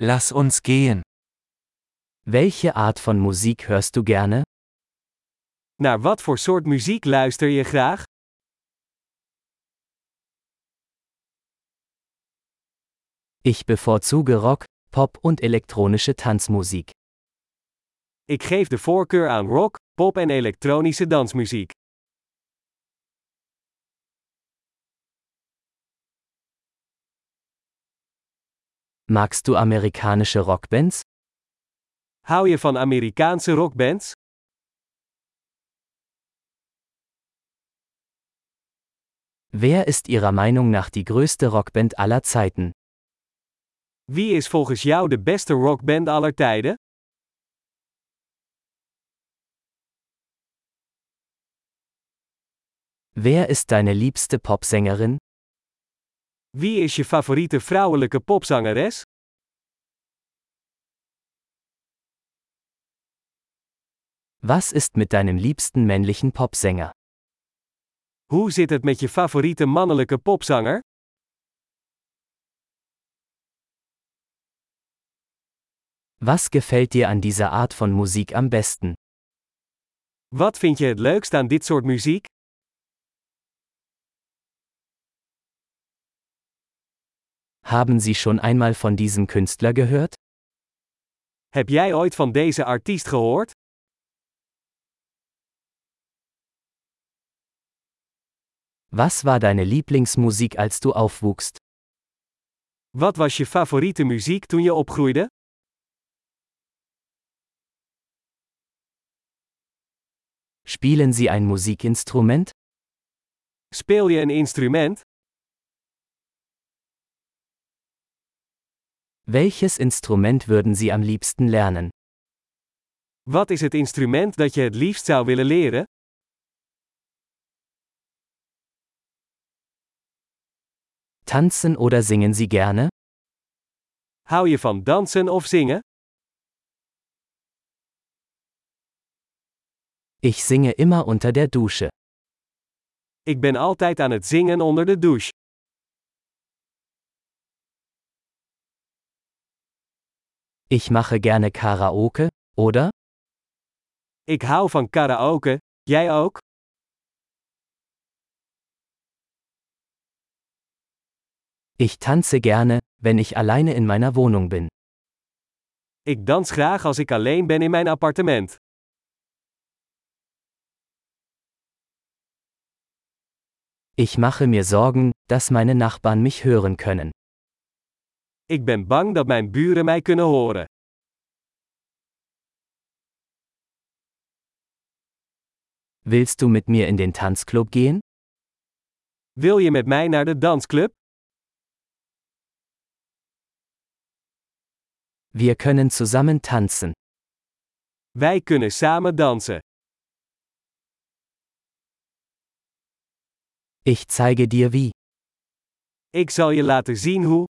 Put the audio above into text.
Lass uns gehen. Welche Art von Musik hörst du gerne? Naar wat voor soort muziek luister je graag? Ich bevorzuge Rock, Pop und elektronische Tanzmusik. Ik geef de voorkeur aan rock, pop en elektronische dansmuziek. Magst du amerikanische Rockbands? Hou je van Amerikaanse rockbands? Wer ist Ihrer Meinung nach die größte Rockband aller Zeiten? Wie is volgens jou de beste rockband aller tijden? Wer ist deine liebste Popsängerin? Wie is je favoriete vrouwelijke popzangeres? Was ist mit deinem liebsten männlichen Popsänger? Hoe zit het met je favoriete mannelijke popzanger? Was gefällt dir an dieser Art von Musik am besten? Wat vind je het leukst aan dit soort muziek? Haben Sie schon einmal von diesem Künstler gehört? Heb jij ooit van deze artiest gehoord? Was war deine Lieblingsmusik als du aufwuchst? Wat was je favoriete muziek toen je opgroeide? Spielen Sie ein Musikinstrument? Speel je een instrument? Welches Instrument würden Sie am liebsten lernen? Wat is het instrument dat je het liefst zou willen leren? Tanzen oder singen Sie gerne? Hou je van dansen of zingen? Ich singe immer unter der Dusche. Ik ben altijd aan het zingen onder de douche. Ich mache gerne Karaoke, oder? Ik hou van karaoke, jij ook? Ich tanze gerne, wenn ich alleine in meiner Wohnung bin. Ik dans graag als ik alleen ben in mijn appartement. Ich mache mir Sorgen, dass meine Nachbarn mich hören können. Ik ben bang dat mijn buren mij kunnen horen. Willst du mit mir in den Tanzclub gehen? Wil je met mij naar de dansclub? Wir können zusammen tanzen. Wij kunnen samen dansen. Ich zeige dir wie. Ik zal je laten zien hoe.